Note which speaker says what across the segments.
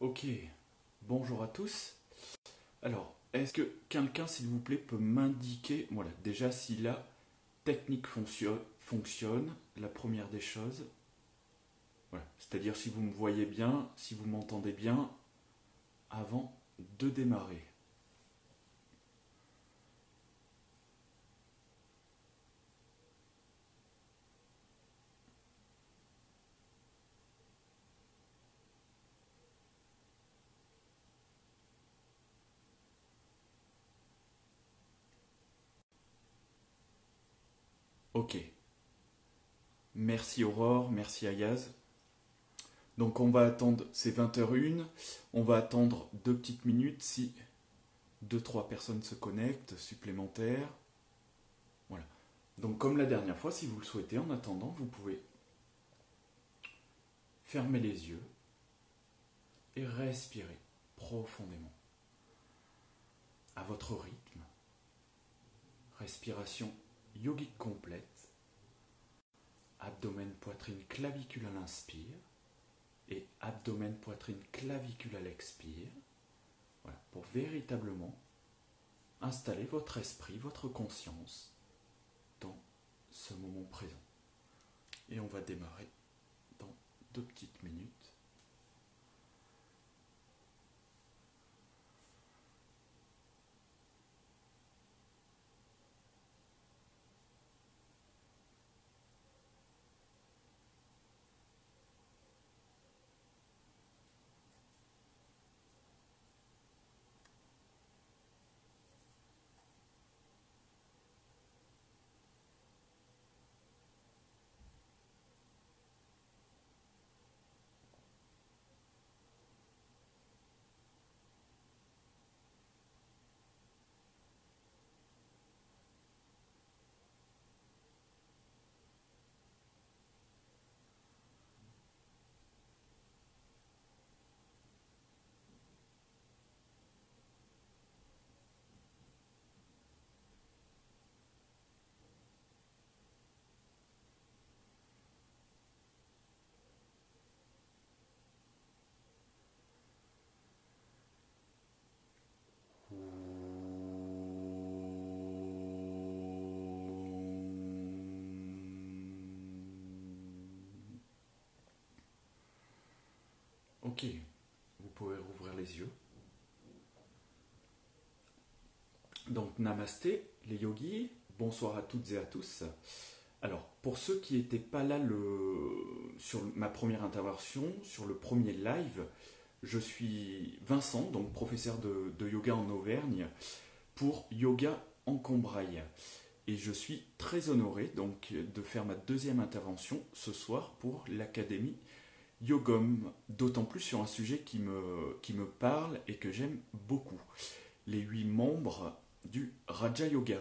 Speaker 1: Ok, bonjour à tous. Alors, est-ce que quelqu'un, s'il vous plaît, peut m'indiquer, voilà, déjà si la technique fonctionne, la première des choses? C'est-à-dire si vous me voyez bien, si vous m'entendez bien, avant de démarrer. Ok. Merci Aurore, merci Ayaz. Donc on va attendre, c'est 20h01, on va attendre deux petites minutes si deux trois personnes se connectent supplémentaires. Voilà. Donc comme la dernière fois, si vous le souhaitez, en attendant, vous pouvez fermer les yeux et respirer profondément à votre rythme. Respiration yogique complète. Abdomen, poitrine, clavicule à l'inspire. Et abdomen, poitrine, clavicule à l'expire. Voilà, pour véritablement installer votre esprit, votre conscience dans ce moment présent. Et on va démarrer dans deux petites minutes. Ok, vous pouvez rouvrir les yeux. Donc namasté les yogis, bonsoir à toutes et à tous. Alors pour ceux qui n'étaient pas là sur ma première intervention, sur le premier live, je suis Vincent, donc professeur de, de yoga en Auvergne, pour Yoga en Combraille. Et je suis très honoré donc de faire ma deuxième intervention ce soir pour l'Académie Yogom, d'autant plus sur un sujet qui me, parle et que j'aime beaucoup, les huit membres du Raja Yoga.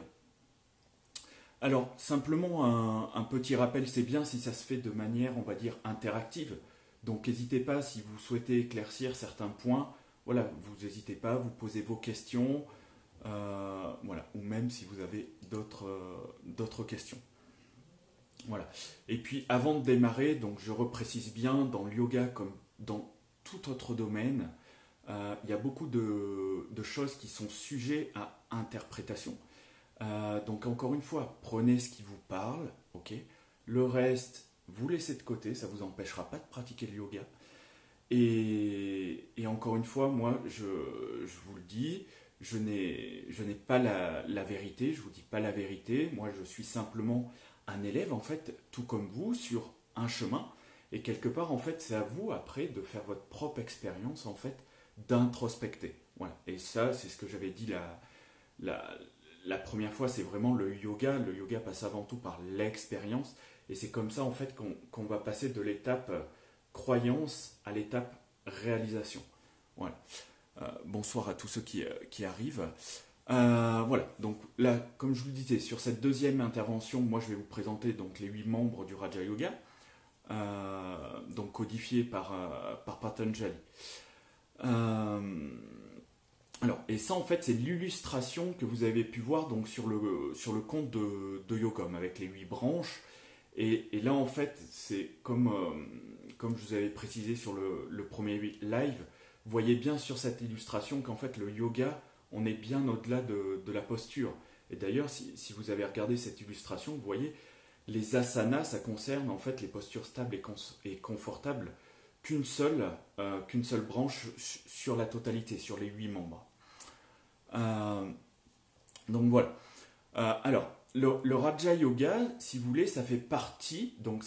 Speaker 1: Alors, simplement un, petit rappel, c'est bien si ça se fait de manière, on va dire, interactive. Donc, n'hésitez pas si vous souhaitez éclaircir certains points. Voilà, vous n'hésitez pas, vous posez vos questions. Euh, voilà, ou même si vous avez d'autres euh, d'autres questions. Voilà. Et puis avant de démarrer, donc je reprécise bien, dans le yoga comme dans tout autre domaine, euh, il y a beaucoup de, choses qui sont sujets à interprétation. Euh, donc encore une fois, prenez ce qui vous parle, ok? Le reste, vous laissez de côté, ça vous empêchera pas de pratiquer le yoga. Et, encore une fois, moi, je, vous le dis, je n'ai pas la, la, vérité, je vous dis pas la vérité. Moi, je suis simplement un élève, en fait, tout comme vous, sur un chemin. Et quelque part, en fait, c'est à vous, après, de faire votre propre expérience, en fait, d'introspecter. Voilà. Et ça, c'est ce que j'avais dit la, la, première fois, c'est vraiment le yoga. Le yoga passe avant tout par l'expérience. Et c'est comme ça, en fait, qu'on qu va passer de l'étape croyance à l'étape réalisation. Voilà. Euh, bonsoir à tous ceux qui, qui arrivent. Euh, voilà, donc là, comme je vous le disais, sur cette deuxième intervention, moi je vais vous présenter donc les huit membres du Raja Yoga, euh, donc codifiés par, euh, par Patanjali. Alors, et ça en fait, c'est l'illustration que vous avez pu voir donc sur le, sur le compte de, de avec les huit branches. Et, là en fait, c'est comme, comme je vous avais précisé sur le, le premier live, voyez bien sur cette illustration qu'en fait le yoga, on est bien au-delà de, la posture. Et d'ailleurs, si, vous avez regardé cette illustration, vous voyez, les asanas, ça concerne en fait les postures stables et, confortables qu'une seule, euh, branche sur la totalité, sur les huit membres. Euh, donc voilà. Euh, alors, le, Raja Yoga, si vous voulez, ça fait partie, donc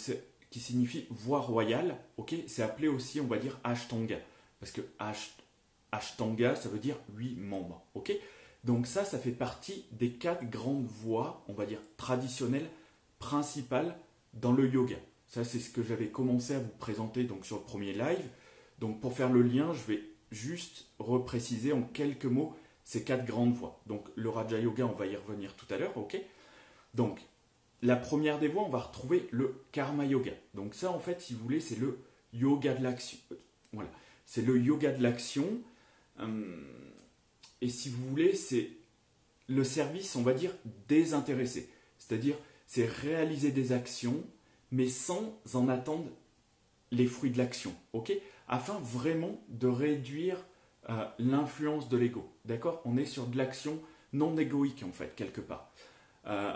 Speaker 1: qui signifie voie royale, ok? C'est appelé aussi, on va dire, Ashtanga. Parce que Ashtanga, ça veut dire huit membres, ok? Donc ça, ça fait partie des quatre grandes voies, on va dire, traditionnelles, principales dans le yoga. Ça, c'est ce que j'avais commencé à vous présenter donc, sur le premier live. Donc pour faire le lien, je vais juste repréciser en quelques mots ces quatre grandes voies. Donc le Raja Yoga, on va y revenir tout à l'heure, ok? Donc la première des voies, on va retrouver le Karma Yoga. Donc ça, en fait, si vous voulez, c'est le yoga de l'action. Voilà, c'est le yoga de l'action. Hum, et si vous voulez, c'est le service, on va dire, désintéressé. C'est-à-dire, c'est réaliser des actions, mais sans en attendre les fruits de l'action, ok? Afin vraiment de réduire euh, l'influence de l'ego. D'accord? On est sur de l'action non égoïque, en fait, quelque part. Euh,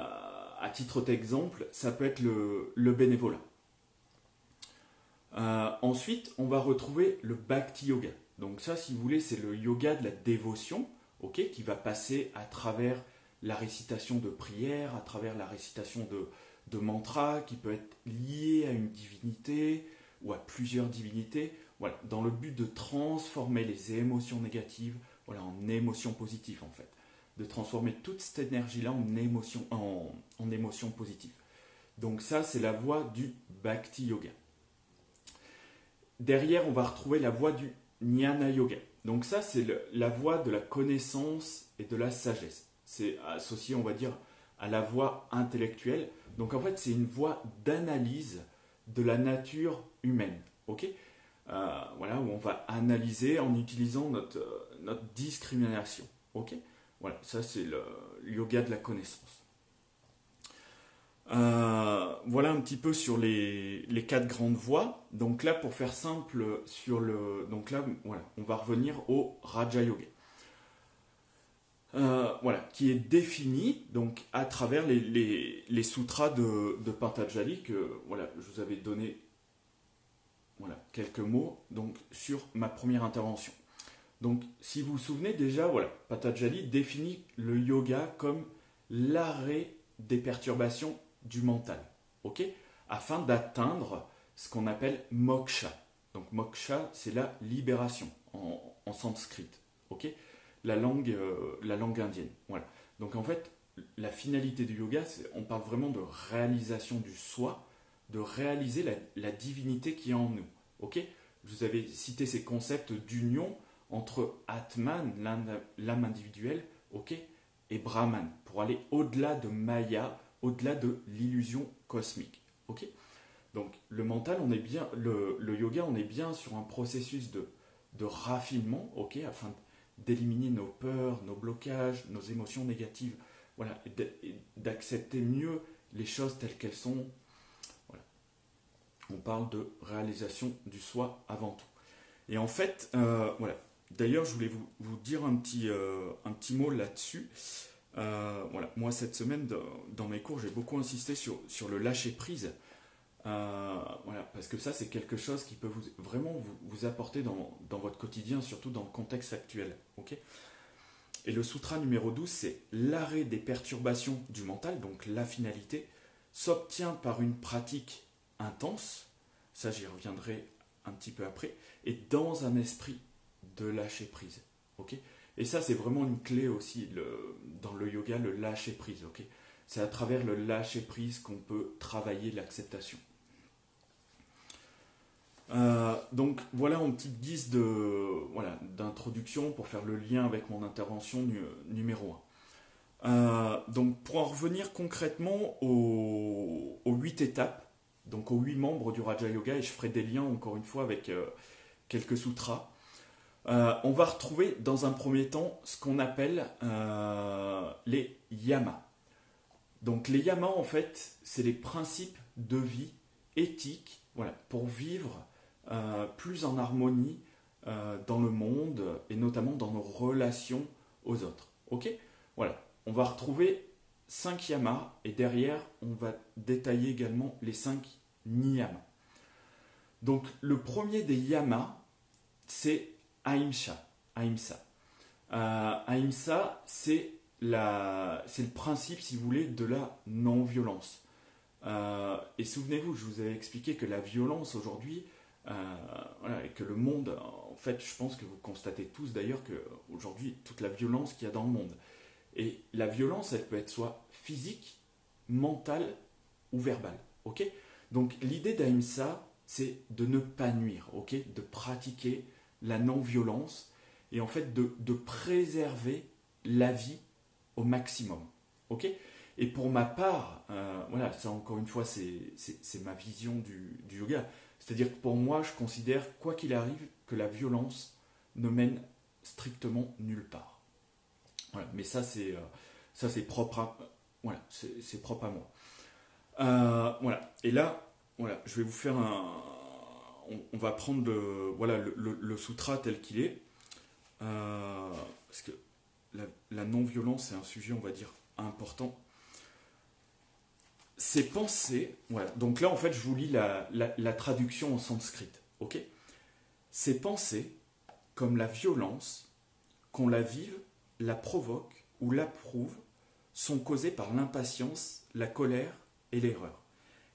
Speaker 1: à titre d'exemple, ça peut être le, bénévolat. Euh, ensuite, on va retrouver le Bhakti Yoga. Donc ça, si vous voulez, c'est le yoga de la dévotion, ok, qui va passer à travers la récitation de prières, à travers la récitation de, mantras, qui peut être lié à une divinité ou à plusieurs divinités, voilà, dans le but de transformer les émotions négatives voilà, en émotions positives en fait. De transformer toute cette énergie-là en émotions en, en émotion positive. Donc ça, c'est la voie du Bhakti Yoga. Derrière, on va retrouver la voie du Jnana Yoga. Donc ça, c'est la voie de la connaissance et de la sagesse. C'est associé, on va dire, à la voie intellectuelle. Donc en fait, c'est une voie d'analyse de la nature humaine. ok? Euh, voilà, où on va analyser en utilisant notre, euh, notre discrimination. Ok? Voilà, ça c'est le yoga de la connaissance. Euh, voilà un petit peu sur les, quatre grandes voies. Donc là, pour faire simple, sur le, donc on va revenir au Raja Yoga. voilà, qui est défini donc à travers les, les, sutras de, de Patanjali que je vous avais donné voilà, quelques mots donc, sur ma première intervention. Donc, si vous vous souvenez déjà, voilà, Patanjali définit le yoga comme l'arrêt des perturbations du mental, ok? Afin d'atteindre ce qu'on appelle moksha. Donc, moksha, c'est la libération en, sanskrit, ok? La langue, euh, la langue indienne. Voilà. Donc, en fait, la finalité du yoga, on parle vraiment de réalisation du soi, de réaliser la, divinité qui est en nous. Ok? Je vous avais cité ces concepts d'union entre Atman, l'âme individuelle, ok, et Brahman, pour aller au-delà de Maya, au-delà de l'illusion cosmique. Ok? Donc le mental, on est bien, le, yoga, on est bien sur un processus de, raffinement, ok, afin d'éliminer nos peurs, nos blocages, nos émotions négatives, voilà, d'accepter mieux les choses telles qu'elles sont, on parle de réalisation du soi avant tout. Et en fait, euh, voilà. D'ailleurs, je voulais vous, dire un petit, euh, un petit mot là-dessus. Euh, voilà. Moi, cette semaine, dans, mes cours, j'ai beaucoup insisté sur, sur le lâcher-prise. voilà, parce que ça, c'est quelque chose qui peut vous, vraiment vous, apporter dans, votre quotidien, surtout dans le contexte actuel. ok? Et le sutra numéro 12, c'est l'arrêt des perturbations du mental, donc la finalité, s'obtient par une pratique intense, ça j'y reviendrai un petit peu après, et dans un esprit de lâcher prise. Et ça c'est vraiment une clé aussi dans le yoga, le lâcher prise. c'est à travers le lâcher prise qu'on peut travailler l'acceptation. Euh, donc voilà en petite guise d'introduction pour faire le lien avec mon intervention numéro 1. Euh, donc pour en revenir concrètement aux, 8 étapes donc aux huit membres du Raja Yoga, et je ferai des liens encore une fois avec euh, quelques sutras. Euh, on va retrouver dans un premier temps ce qu'on appelle euh, les yamas. Donc les yamas, en fait, c'est les principes de vie éthiques pour vivre plus en harmonie dans le monde notamment dans nos relations aux autres. Ok? Voilà. On va retrouver 5 yamas et derrière, on va détailler également les 5 niyamas. Donc, le premier des yamas, c'est Ahimsa. Euh, c'est le principe, si vous voulez, de la non-violence. Euh, et souvenez-vous, je vous avais expliqué que la violence aujourd'hui, euh, et que le monde, en fait, je pense que vous constatez tous d'ailleurs qu'aujourd'hui, toute la violence qu'il y a dans le monde. Et la violence, elle peut être soit physique, mentale ou verbale. Ok? Donc l'idée d'Aïmsa, c'est de ne pas nuire, ok? De pratiquer la non-violence et en fait de, préserver la vie au maximum. Ok? Et pour ma part, euh, voilà, ça encore une fois, c'est ma vision du, yoga. C'est-à-dire que pour moi, je considère, quoi qu'il arrive, que la violence ne mène strictement nulle part. Mais ça, c'est euh, ça propre à moi. Euh, voilà, et là, voilà, je vais vous faire un. On, va prendre le, voilà, sutra tel qu'il est. parce que la, la non-violence est un sujet, on va dire, important ces pensées, voilà, donc là en fait je vous lis la, traduction en sanskrit, ok? Ces pensées, comme la violence, qu'on la vive, la provoque ou l'approuve, sont causées par l'impatience, la colère et l'erreur.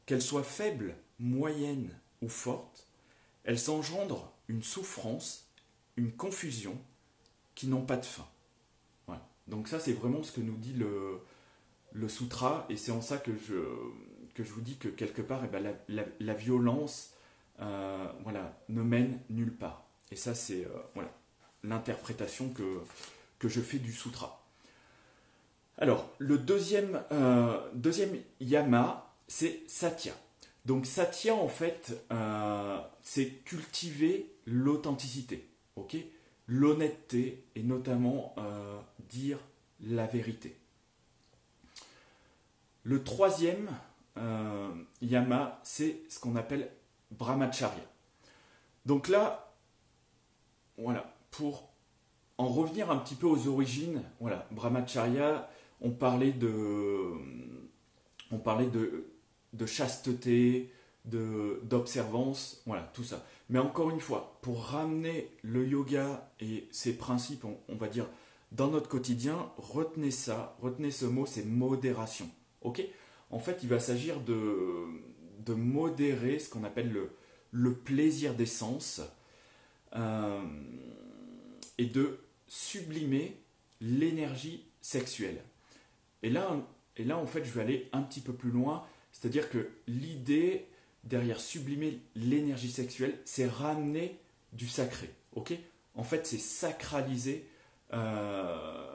Speaker 1: Qu'elles soient faibles, moyennes ou fortes, elles engendrent une souffrance, une confusion qui n'ont pas de fin. Donc ça c'est vraiment ce que nous dit le, le sutra, et c'est en ça que je, vous dis que quelque part, eh ben, la, violence euh, voilà, ne mène nulle part. Et ça, c'est euh, l'interprétation que, que je fais du sutra. Alors, le deuxième, euh, deuxième yama, c'est satya. Donc satya, en fait, c'est cultiver l'authenticité, l'honnêteté et notamment dire la vérité. Le troisième euh, yama, c'est ce qu'on appelle brahmacharya. Donc là, voilà, pour en revenir un petit peu aux origines, voilà, brahmacharya, on parlait de, on parlait de, de chasteté, d'observance, voilà, tout ça. Mais encore une fois, pour ramener le yoga et ses principes, on va dire, dans notre quotidien, retenez ça, retenez ce mot, c'est modération. Ok? En fait, il va s'agir de, de modérer ce qu'on appelle le, le plaisir des sens euh, et de sublimer l'énergie sexuelle. Et là, et là, en fait, je vais aller un petit peu plus loin, c'est-à-dire que l'idée derrière sublimer l'énergie sexuelle, c'est ramener du sacré. En fait, c'est sacraliser euh,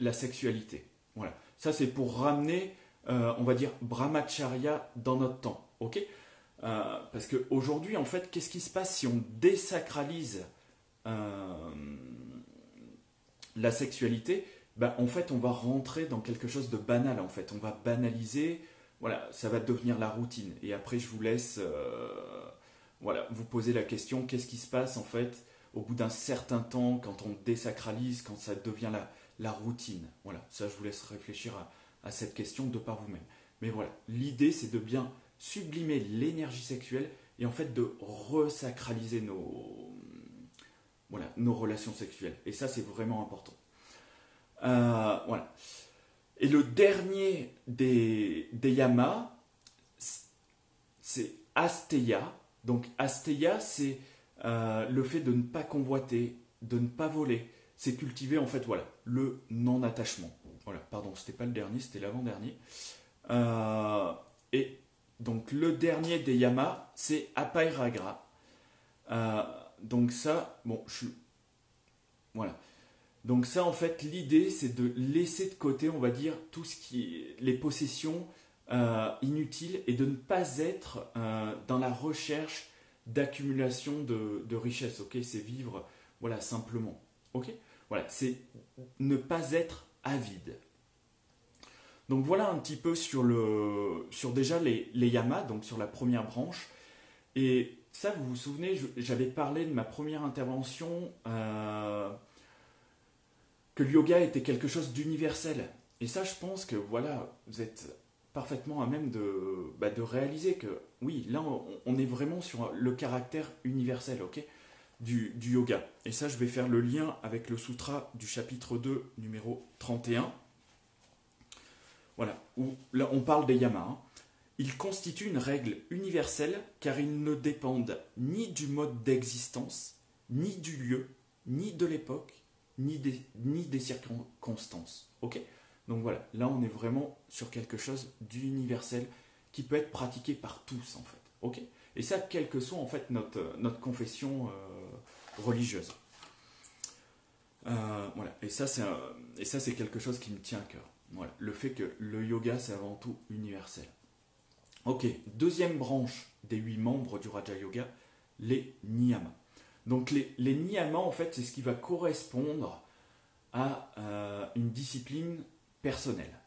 Speaker 1: la sexualité. Voilà. Ça, c'est pour ramener, euh, on va dire, brahmacharya dans notre temps. Ok? Euh, Parce qu'aujourd'hui, en fait, qu'est-ce qui se passe si on désacralise euh, la sexualité? Ben, En fait, on va rentrer dans quelque chose de banal. En fait, on va banaliser. Voilà, ça va devenir la routine. Et après, je vous laisse voilà, vous poser la question qu'est-ce qui se passe en fait au bout d'un certain temps quand on désacralise, quand ça devient la, routine? Voilà, ça je vous laisse réfléchir à, cette question de par vous-même. Mais voilà, l'idée c'est de bien sublimer l'énergie sexuelle et en fait de resacraliser nos relations sexuelles. Et ça c'est vraiment important. Euh, voilà. Et le dernier des, des yamas, c'est Asteya. Donc Asteya, c'est euh, le fait de ne pas convoiter, de ne pas voler, c'est cultiver en fait voilà le non-attachement. Voilà, pardon, c'était pas le dernier, c'était l'avant-dernier. Euh, et donc le dernier des yamas, c'est Apairagra. Euh, donc ça, bon, je suis. Voilà. Donc ça, en fait, l'idée, c'est de laisser de côté, on va dire, tout ce qui est les possessions euh, inutiles et de ne pas être dans la recherche d'accumulation de, richesses. Ok, c'est vivre, voilà, simplement. Ok? Voilà, c'est ne pas être avide. Donc voilà un petit peu sur, le, sur déjà les, les yamas, donc sur la première branche. Et ça, vous vous souvenez, j'avais parlé de ma première intervention que le yoga était quelque chose d'universel. Et ça, je pense que voilà, vous êtes parfaitement à même de, bah, de réaliser que oui, là, on, est vraiment sur le caractère universel, du, du, yoga. Et ça, je vais faire le lien avec le sutra du chapitre 2, numéro 31. Voilà, où là, on parle des yamas. Hein. Ils constituent une règle universelle car ils ne dépendent ni du mode d'existence, ni du lieu, ni de l'époque, ni des, circonstances. Ok? Donc voilà, là on est vraiment sur quelque chose d'universel qui peut être pratiqué par tous en fait. Ok? Et ça, quelle que soit en fait notre, notre confession euh, religieuse. Euh, voilà, et ça c'est et ça c'est quelque chose qui me tient à cœur. Voilà, le fait que le yoga c'est avant tout universel. Ok, deuxième branche des huit membres du Raja Yoga, les niyamas. Donc les, niyamas, en fait, c'est ce qui va correspondre à euh, une discipline personnelle.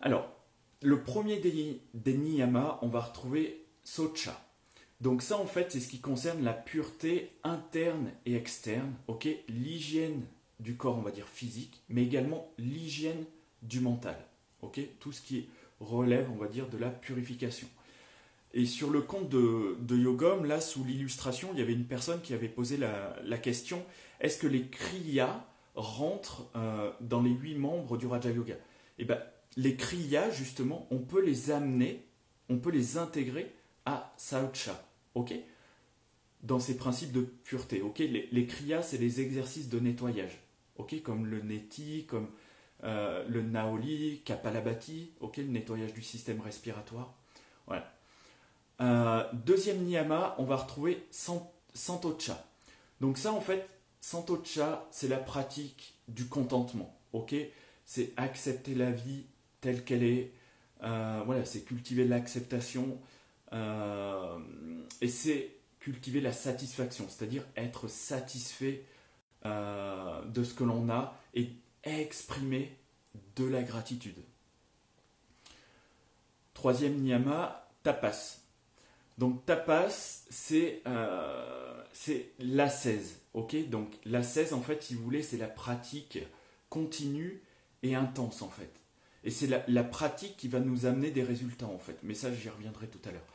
Speaker 1: Alors, le premier des, niyamas, on va retrouver socha. Donc ça, en fait, c'est ce qui concerne la pureté interne et externe, L'hygiène du corps, on va dire physique, mais également l'hygiène du mental, Tout ce qui relève, on va dire, de la purification. Et sur le compte de, de Yogom, là, sous l'illustration, il y avait une personne qui avait posé la, question est-ce que les Kriyas rentrent euh, dans les huit membres du Raja Yoga? Eh bien, les Kriyas, justement, on peut les amener, on peut les intégrer à Saucha, ok? Dans ces principes de pureté, ok? Les, les Kriyas, c'est les exercices de nettoyage, ok? Comme le Neti, comme euh, le Naoli, Kapalabhati, ok? Le nettoyage du système respiratoire. Voilà. Euh, deuxième niyama, on va retrouver Santocha. Donc ça, en fait, Santocha, c'est la pratique du contentement. Ok? C'est accepter la vie telle qu'elle est. Euh, voilà, c'est cultiver l'acceptation. Euh, et c'est cultiver la satisfaction, c'est-à-dire être satisfait de ce que l'on a et exprimer de la gratitude. Troisième niyama, tapas. Donc tapas, c'est euh, l'ascèse. ok? Donc l'ascèse, en fait, si vous voulez, c'est la pratique continue et intense, en fait. Et c'est la, pratique qui va nous amener des résultats, en fait. Mais ça, j'y reviendrai tout à l'heure.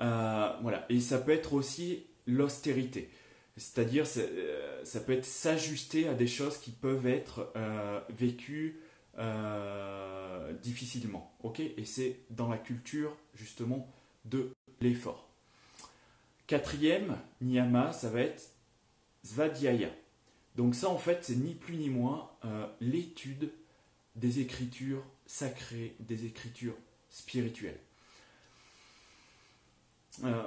Speaker 1: Euh, voilà. Et ça peut être aussi l'austérité. C'est-à-dire, euh, ça peut être s'ajuster à des choses qui peuvent être euh, vécues difficilement. ok? Et c'est dans la culture, justement, de l'effort. Quatrième, niyama, ça va être svadhyaya. Donc ça, en fait, c'est ni plus ni moins euh, l'étude des écritures sacrées, des écritures spirituelles. Euh,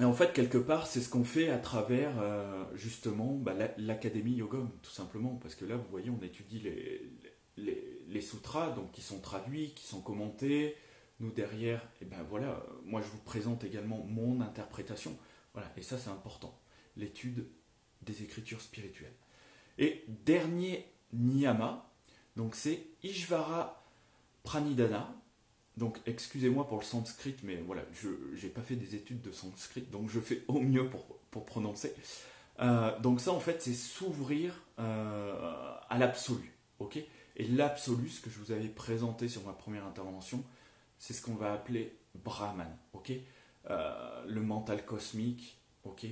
Speaker 1: et en fait, quelque part, c'est ce qu'on fait à travers euh, justement bah, l'Académie Yogom, tout simplement. Parce que là, vous voyez, on étudie les, les, les, sutras, donc qui sont traduits, qui sont commentés, nous derrière, et eh ben voilà, moi je vous présente également mon interprétation. Voilà, et ça c'est important, l'étude des écritures spirituelles. Et dernier niyama, donc c'est Ishvara Pranidhana. Donc excusez-moi pour le sanskrit, mais voilà, je n'ai pas fait des études de sanskrit, donc je fais au mieux pour, pour prononcer. Euh, donc ça en fait c'est s'ouvrir euh, à l'absolu, ok? Et l'absolu, ce que je vous avais présenté sur ma première intervention, c'est ce qu'on va appeler Brahman, ok? Euh, Le mental cosmique, ok?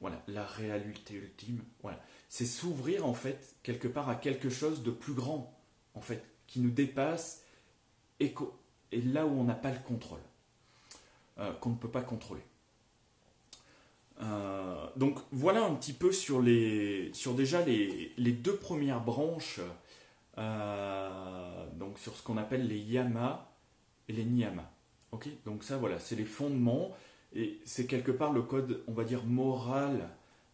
Speaker 1: Voilà, la réalité ultime, voilà. C'est s'ouvrir en fait quelque part à quelque chose de plus grand, en fait, qui nous dépasse et, là où on n'a pas le contrôle, euh, qu'on ne peut pas contrôler. Euh, donc voilà un petit peu sur, les, sur déjà les, les deux premières branches, donc sur ce qu'on appelle les yamas et les niyamas. Ok Donc ça, voilà, c'est les fondements et c'est quelque part le code, on va dire, moral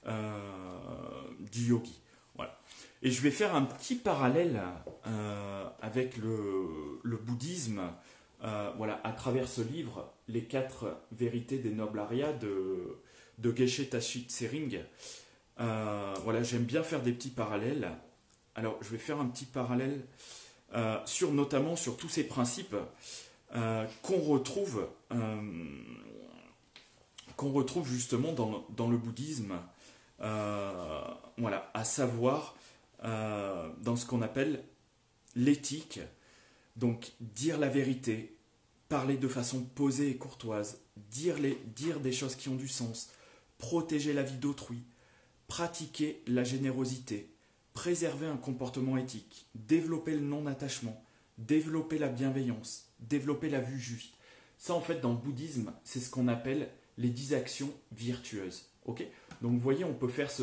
Speaker 1: euh, du yogi. Voilà. Et je vais faire un petit parallèle euh, avec le, bouddhisme, euh, voilà, à travers ce livre, Les quatre vérités des nobles Aryas de, de Geshe Tashit Sering. voilà, j'aime bien faire des petits parallèles. Alors, je vais faire un petit parallèle sur notamment sur tous ces principes. Euh, qu'on retrouve euh, qu'on retrouve justement dans, le bouddhisme, euh, à savoir dans ce qu'on appelle l'éthique, donc dire la vérité, parler de façon posée et courtoise, dire, les, dire des choses qui ont du sens, protéger la vie d'autrui, pratiquer la générosité, préserver un comportement éthique, développer le non-attachement, développer la bienveillance, développer la vue juste. Ça, en fait, dans le bouddhisme, c'est ce qu'on appelle les dix actions virtueuses. Ok? Donc, vous voyez, on peut faire ce,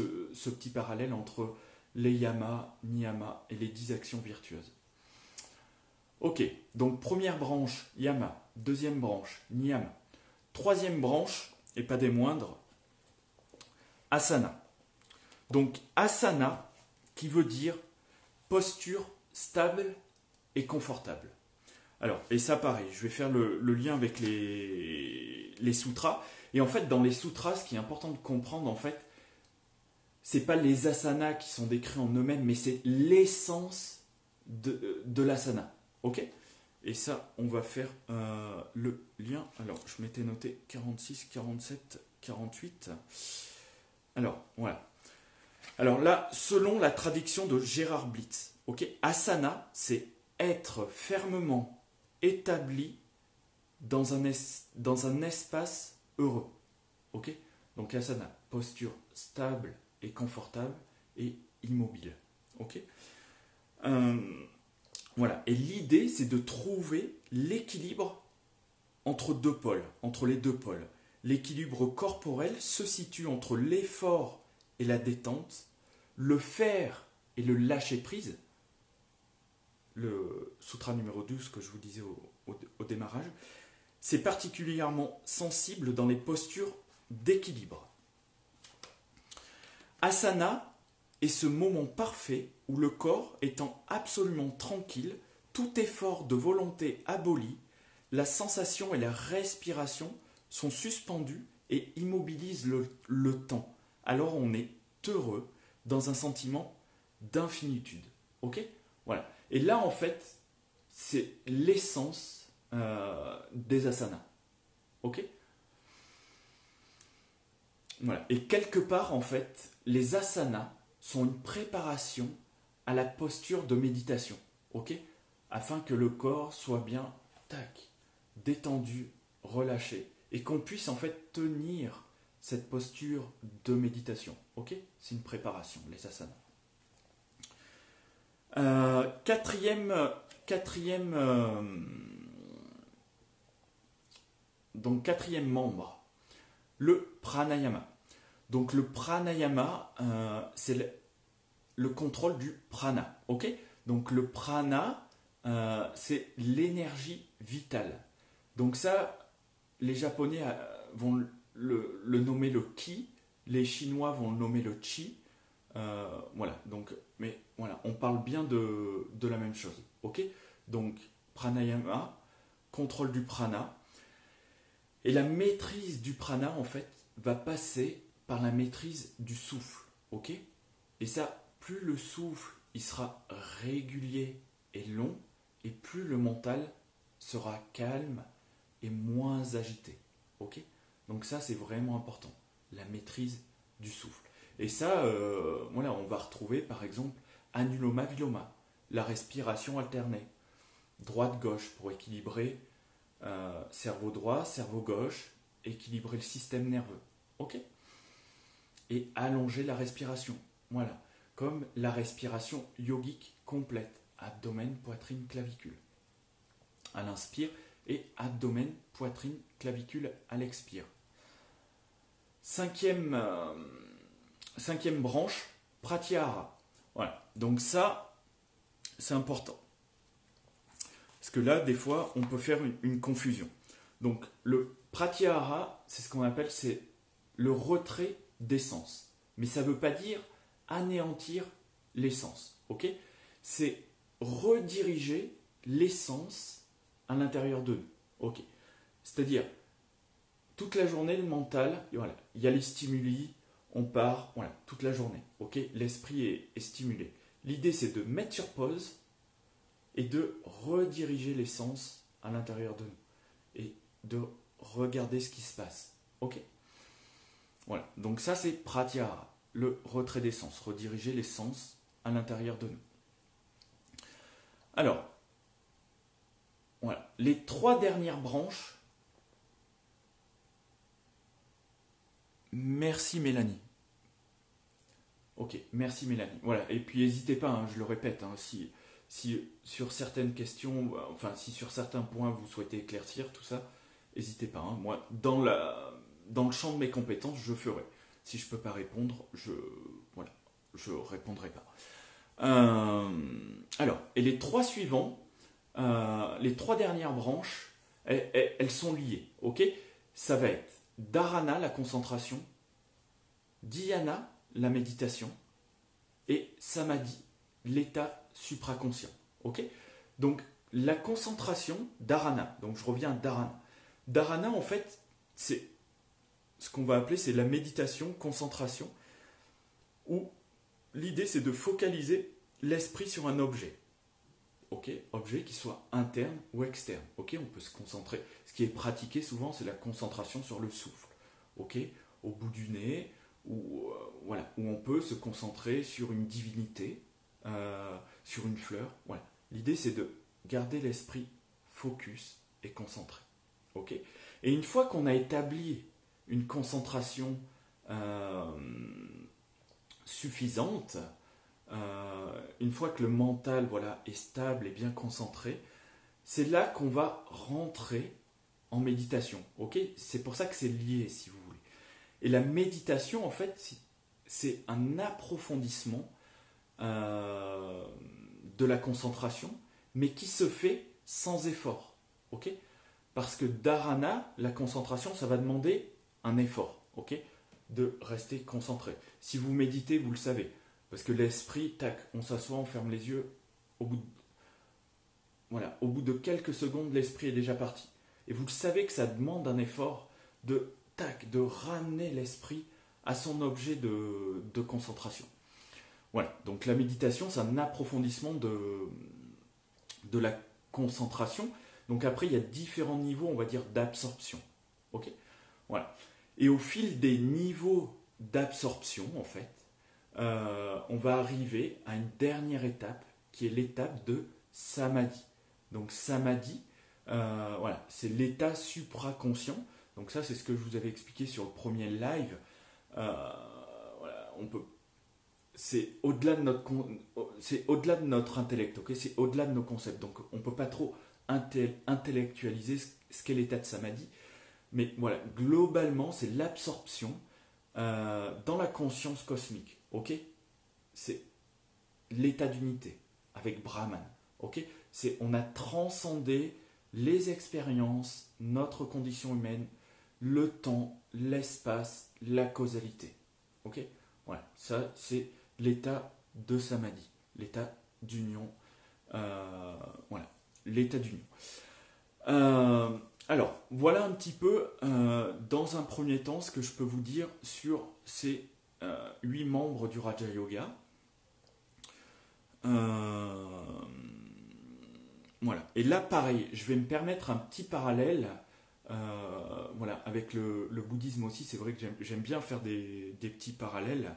Speaker 1: petit parallèle entre les yama, niyama et les dix actions virtueuses. Ok, donc première branche, yama. Deuxième branche, niyama. Troisième branche, et pas des moindres, asana. Donc, asana, qui veut dire posture stable confortable. Alors, et ça pareil, je vais faire le, lien avec les, les sutras. Et en fait, dans les sutras, ce qui est important de comprendre, en fait, c'est pas les asanas qui sont décrits en eux-mêmes, mais c'est l'essence de, de l'asana. Ok? Et ça, on va faire euh, le lien. Alors, je m'étais noté 46, 47, 48. Alors, voilà. Alors là, selon la traduction de Gérard Blitz, ok, asana, c'est être fermement établi dans un, dans un espace heureux. Ok? Donc asana, posture stable et confortable et immobile. Euh, Voilà. Et l'idée, c'est de trouver l'équilibre entre deux pôles, entre les deux pôles. L'équilibre corporel se situe entre l'effort et la détente, le faire et le lâcher prise, le sutra numéro 12 que je vous disais au, démarrage, c'est particulièrement sensible dans les postures d'équilibre. Asana est ce moment parfait où le corps étant absolument tranquille, tout effort de volonté aboli, la sensation et la respiration sont suspendus et immobilisent le temps. Alors on est heureux dans un sentiment d'infinitude. Ok? Voilà. Et là, en fait, c'est l'essence euh, des asanas. Ok? Voilà. Et quelque part, en fait, les asanas sont une préparation à la posture de méditation. Ok? Afin que le corps soit bien, tac, détendu, relâché. Et qu'on puisse en fait tenir cette posture de méditation. Ok? C'est une préparation, les asanas. Euh, quatrième, quatrième, euh, donc quatrième membre, le pranayama. Donc le pranayama, euh, c'est le, contrôle du prana. Ok? Donc le prana, c'est l'énergie vitale. Donc ça, les Japonais vont le, nommer le ki, les Chinois vont le nommer le chi. Voilà, donc mais voilà, on parle bien de, la même chose. Ok? Donc, pranayama, contrôle du prana. Et la maîtrise du prana, en fait, va passer par la maîtrise du souffle. Ok? Et ça, plus le souffle il sera régulier et long, et plus le mental sera calme et moins agité. Ok? Donc ça, c'est vraiment important, la maîtrise du souffle. Et ça, euh, voilà, on va retrouver par exemple anuloma viloma, la respiration alternée, droite-gauche pour équilibrer euh, cerveau droit, cerveau gauche, équilibrer le système nerveux. Ok? Et allonger la respiration. Voilà, comme la respiration yogique complète, abdomen, poitrine, clavicule. À l'inspire et abdomen, poitrine, clavicule à l'expire. Cinquième. Euh, cinquième branche, pratyahara. Voilà. Donc ça, c'est important. Parce que là, des fois, on peut faire une, confusion. Donc le pratyahara, c'est ce qu'on appelle c'est le retrait d'essence. Mais ça ne veut pas dire anéantir l'essence. Ok? C'est rediriger l'essence à l'intérieur de nous. Ok? C'est-à-dire, toute la journée, le mental, voilà, il y a les stimuli, on part voilà, toute la journée. ok? L'esprit est, stimulé. L'idée, c'est de mettre sur pause et de rediriger l'essence à l'intérieur de nous. Et de regarder ce qui se passe. ok? Voilà, donc ça c'est pratyahara, le retrait des sens, rediriger les sens à l'intérieur de nous. Alors, voilà, les trois dernières branches. Merci Mélanie. Ok, merci Mélanie. Voilà, et puis n'hésitez pas, hein, je le répète, hein, si, sur certaines questions, enfin si sur certains points vous souhaitez éclaircir tout ça, n'hésitez pas. Hein. moi, dans, la, dans le champ de mes compétences, je ferai. Si je ne peux pas répondre, je voilà, je répondrai pas. Euh, alors, et les trois suivants, euh, les trois dernières branches, elles, sont liées. Ok? Ça va être Dharana, la concentration, Dhyana, la méditation, et Samadhi, l'état supraconscient. Ok? Donc, la concentration, Dharana, donc je reviens à Dharana. Dharana, en fait, c'est ce qu'on va appeler c'est la méditation, concentration, où l'idée c'est de focaliser l'esprit sur un objet. Ok, objet qui soit interne ou externe. Ok, on peut se concentrer. Ce qui est pratiqué souvent, c'est la concentration sur le souffle. Ok, au bout du nez, ou euh, voilà, où on peut se concentrer sur une divinité, euh, sur une fleur. Voilà. L'idée, c'est de garder l'esprit focus et concentré. Et une fois qu'on a établi une concentration euh, suffisante, une fois que le mental voilà, est stable et bien concentré, c'est là qu'on va rentrer en méditation. C'est pour ça que c'est lié, si vous. Et la méditation, en fait, c'est un approfondissement euh, de la concentration, mais qui se fait sans effort. Ok? Parce que dharana, la concentration, ça va demander un effort. Ok? De rester concentré. Si vous méditez, vous le savez. Parce que l'esprit, tac, on s'assoit, on ferme les yeux, voilà, au bout de quelques secondes, l'esprit est déjà parti. Et vous le savez que ça demande un effort de de ramener l'esprit à son objet de, concentration. Voilà, donc la méditation, c'est un approfondissement de, de la concentration. Donc après, il y a différents niveaux, on va dire, d'absorption. Ok? Voilà. Et au fil des niveaux d'absorption, en fait, euh, on va arriver à une dernière étape qui est l'étape de samadhi. Donc samadhi, euh, voilà, c'est l'état supraconscient. Donc ça, c'est ce que je vous avais expliqué sur le premier live. Euh, voilà, on peut, c'est au-delà de notre, c'est au-delà de notre intellect, ok, c'est au-delà de nos concepts. Donc on peut pas trop intellectualiser ce qu'est l'état de samadhi. Mais voilà, globalement, c'est l'absorption dans la conscience cosmique. Ok? C'est l'état d'unité avec Brahman. Ok? C'est on a transcendé les expériences, notre condition humaine, le temps, l'espace, la causalité. Ok? Voilà, ça c'est l'état de samadhi, l'état d'union. Euh, voilà, l'état d'union. Euh, alors, voilà un petit peu, euh, dans un premier temps, ce que je peux vous dire sur ces huit membres du Raja Yoga. Voilà. Et là, pareil, je vais me permettre un petit parallèle. Euh, voilà, avec le, bouddhisme aussi, c'est vrai que j'aime bien faire des, petits parallèles.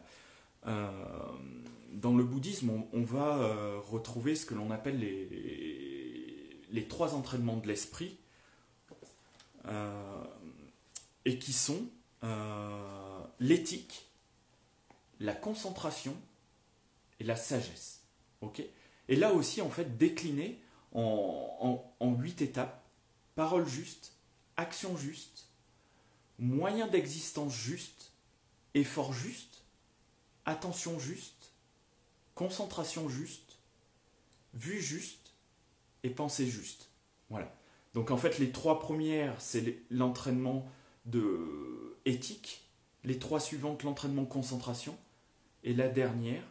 Speaker 1: dans le bouddhisme, on, va retrouver ce que l'on appelle les, les trois entraînements de l'esprit, et qui sont l'éthique, la concentration et la sagesse. ok? Et là aussi, en fait, décliné en, huit étapes parole juste, action juste, moyen d'existence juste, effort juste, attention juste, concentration juste, vue juste et pensée juste. Voilà. Donc en fait, les trois premières, c'est l'entraînement de éthique, les trois suivantes, l'entraînement concentration, et la dernière,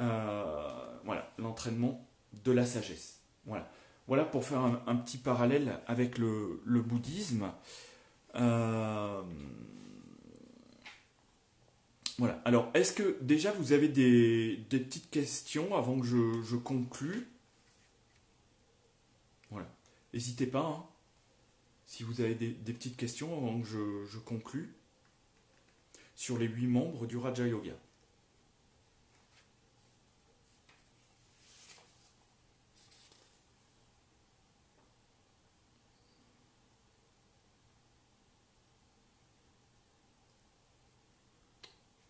Speaker 1: euh, voilà, l'entraînement de la sagesse. Voilà. Voilà pour faire un, petit parallèle avec le, bouddhisme. Euh, voilà. Alors, est-ce que déjà vous avez des, petites questions avant que je, conclue? Voilà. N'hésitez pas, hein, si vous avez des, petites questions avant que je, je conclue. sur les huit membres du Raja Yoga.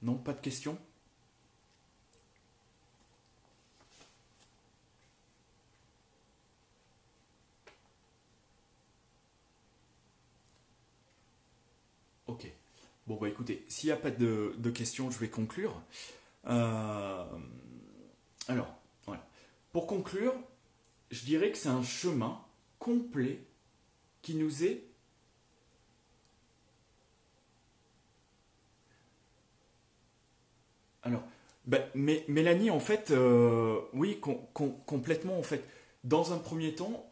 Speaker 1: Non, pas de questions Ok. Bon, bah écoutez, s'il n'y a pas de, questions, je vais conclure. Euh, alors, voilà. Pour conclure, je dirais que c'est un chemin complet qui nous est Alors, bah, mais, Mélanie, en fait, euh, oui, complètement, en fait. Dans un premier temps,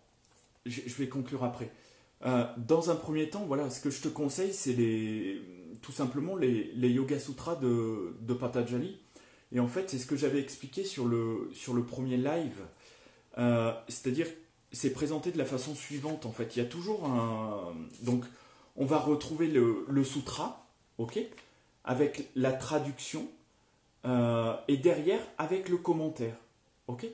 Speaker 1: je, vais conclure après. Euh, dans un premier temps, voilà, ce que je te conseille, c'est tout simplement les, les Yoga Sutras de, de Patanjali. Et en fait, c'est ce que j'avais expliqué sur le, sur le premier live. Euh, c'est-à-dire, c'est présenté de la façon suivante, en fait. Il y a toujours un... Donc, on va retrouver le, le sutra, ok Avec la traduction, euh, et derrière avec le commentaire. Ok?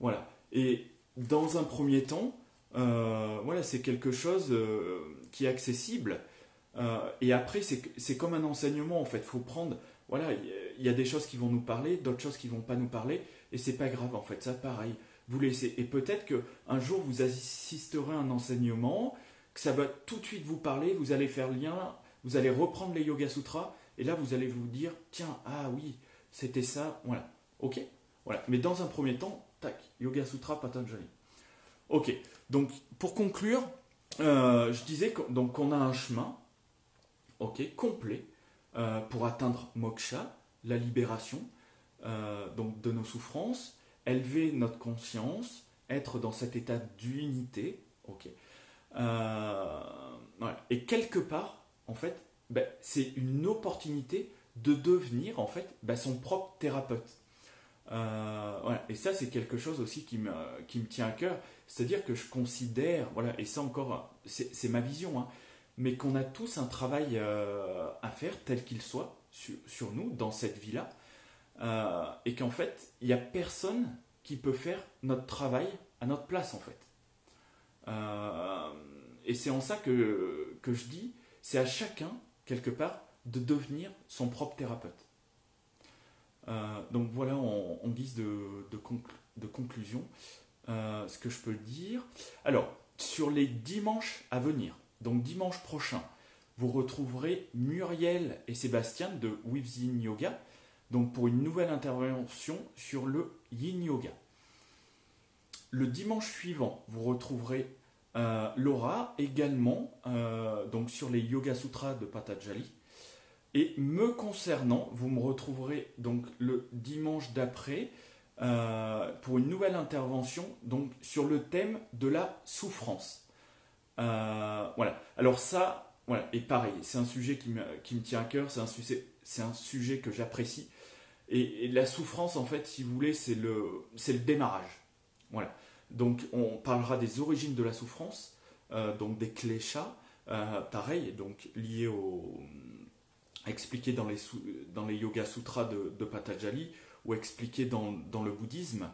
Speaker 1: Voilà. Et dans un premier temps, euh, voilà, c'est quelque chose euh, qui est accessible. et après, c'est comme un enseignement en fait. Faut prendre. Voilà, il y a des choses qui vont nous parler, d'autres choses qui vont pas nous parler, et c'est pas grave en fait. Ça, pareil. Vous laissez. Et peut-être que un jour vous assisterez à un enseignement, que ça va tout de suite vous parler, vous allez faire lien, vous allez reprendre les Yoga Sutras, et là vous allez vous dire, tiens, ah oui, c'était ça, voilà. Ok Voilà. Mais dans un premier temps, tac, Yoga Sutra Patanjali. Ok. Donc, pour conclure, euh, je disais qu'on a un chemin, ok, complet, euh, pour atteindre moksha, la libération, euh, donc de nos souffrances, élever notre conscience, être dans cet état d'unité, ok. Et quelque part, en fait, ben, c'est une opportunité de devenir en fait bah, son propre thérapeute. Euh, Et ça, c'est quelque chose aussi qui me, qui me tient à cœur. C'est-à-dire que je considère, voilà, et ça encore, c'est ma vision, hein, mais qu'on a tous un travail euh, à faire tel qu'il soit sur, nous, dans cette vie-là, euh, et qu'en fait, il n'y a personne qui peut faire notre travail à notre place, en fait. et c'est en ça que, que je dis, c'est à chacun, quelque part, de devenir son propre thérapeute. Euh, donc voilà en, guise de, conclusion euh, ce que je peux dire. Alors, sur les dimanches à venir, donc dimanche prochain, vous retrouverez Muriel et Sébastien de With Yin Yoga, donc pour une nouvelle intervention sur le Yin Yoga. Le dimanche suivant, vous retrouverez euh, Laura également donc sur les Yoga Sutras de Patanjali. Et me concernant, vous me retrouverez donc le dimanche d'après euh, pour une nouvelle intervention donc sur le thème de la souffrance. Euh, voilà. Alors ça, voilà, et pareil, c'est un sujet qui me, qui me, tient à cœur, c'est un sujet, que j'apprécie. Et, la souffrance, en fait, si vous voulez, c'est le, le démarrage. Voilà. Donc on parlera des origines de la souffrance, euh, donc des cléchats, pareil, donc liés au expliqué dans les, dans les Yoga Sutras de, de Patanjali ou expliqué dans, dans le bouddhisme.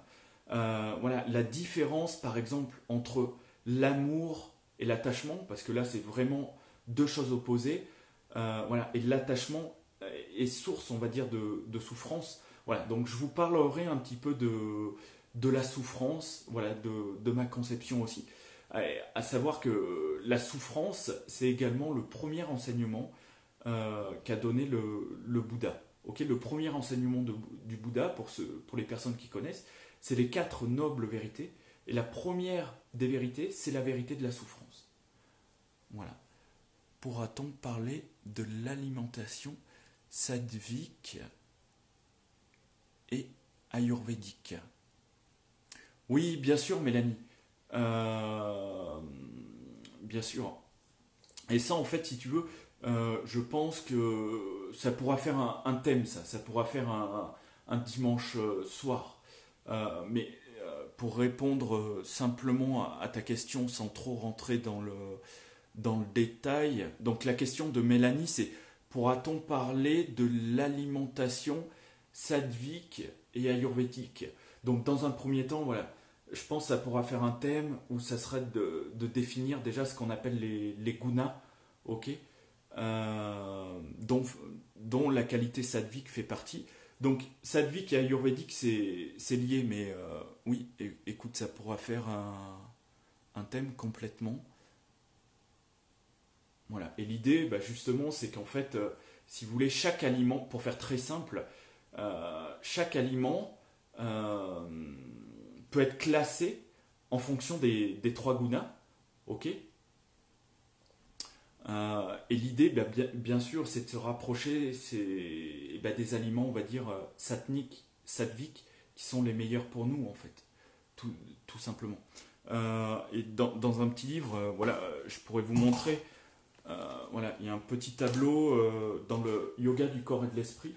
Speaker 1: Euh, voilà, la différence, par exemple, entre l'amour et l'attachement, parce que là, c'est vraiment deux choses opposées. Euh, voilà, et l'attachement est source, on va dire, de, de, souffrance. Voilà, donc je vous parlerai un petit peu de, de la souffrance, voilà, de, de ma conception aussi. À savoir que la souffrance, c'est également le premier enseignement euh, qu'a donné le, Bouddha. le premier enseignement du Bouddha, pour, pour les personnes qui connaissent, c'est les quatre nobles vérités. Et la première des vérités, c'est la vérité de la souffrance. Voilà. Pourra-t-on parler de l'alimentation sadvique et ayurvédique? Oui, bien sûr, Mélanie. Euh, bien sûr. Et ça, en fait, si tu veux, euh, je pense que ça pourra faire un, thème, ça. Ça pourra faire un, dimanche euh, soir. Euh, mais pour répondre simplement à, ta question sans trop rentrer dans le, dans le détail, donc la question de Mélanie, c'est pourra-t-on parler de l'alimentation sadvique et ayurvédique? Donc dans un premier temps, voilà, je pense que ça pourra faire un thème où ça serait de, définir déjà ce qu'on appelle les, les gunas, ok? Euh, dont, dont, la qualité sadvique fait partie. Donc sadvique et ayurvédique, c'est lié, mais euh, oui, écoute, ça pourra faire un, un thème complètement. Voilà. Et l'idée, bah, justement, c'est qu'en fait, euh, si vous voulez, chaque aliment, pour faire très simple, chaque aliment peut être classé en fonction des, trois gunas, ok? Euh, et l'idée, bah, bien, sûr, c'est de se rapprocher eh ben, des aliments, on va dire, euh, satniques, satviques, qui sont les meilleurs pour nous, en fait, tout, simplement. Euh, et dans, un petit livre, voilà, je pourrais vous montrer, voilà, il y a un petit tableau dans le yoga du corps et de l'esprit.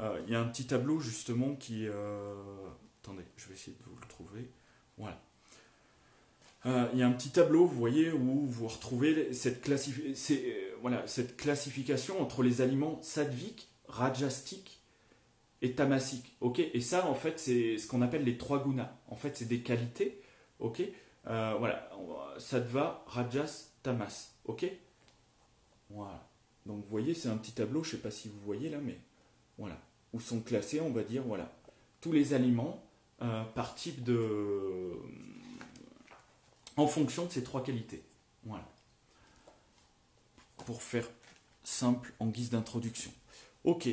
Speaker 1: il y a un petit tableau justement qui, attendez, je vais essayer de vous le trouver. Voilà. Euh, il y a un petit tableau, vous voyez, où vous retrouvez cette, euh, classification entre les aliments sattviques, rajastiques et tamasiques. ok? Et ça, en fait, c'est ce qu'on appelle les trois gunas. En fait, c'est des qualités. ok? Euh, voilà, sattva, rajas, tamas. ok? Voilà. Donc, vous voyez, c'est un petit tableau, je ne sais pas si vous voyez là, mais voilà. Où sont classés, on va dire, voilà, tous les aliments par type de en fonction de ces trois qualités. Voilà. Pour faire simple en guise d'introduction. Ok.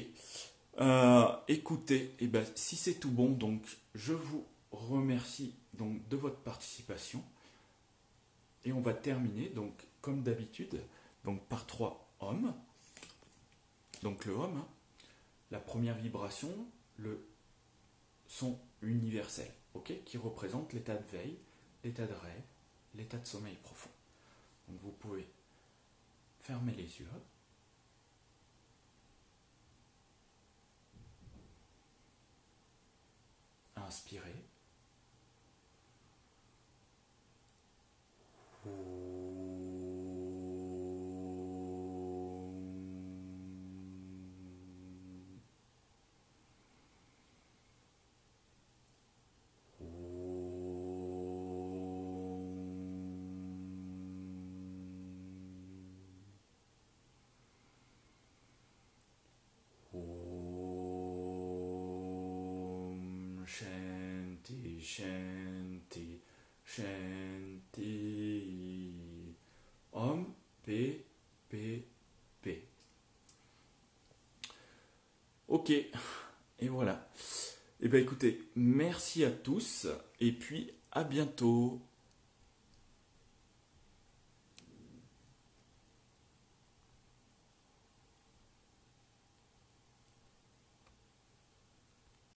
Speaker 1: Euh, écoutez, eh ben, si c'est tout bon, donc je vous remercie donc de votre participation. Et on va terminer donc comme d'habitude donc par trois hommes. Donc le homme, hein. la première vibration, le son universel, ok, qui représente l'état de veille, l'état de rêve, l'état de sommeil profond. Donc vous pouvez fermer les yeux. Inspirez. Shanti, Shanti. Om, P, P, P. Ok, et voilà. Eh bien écoutez, merci à tous, et puis à bientôt.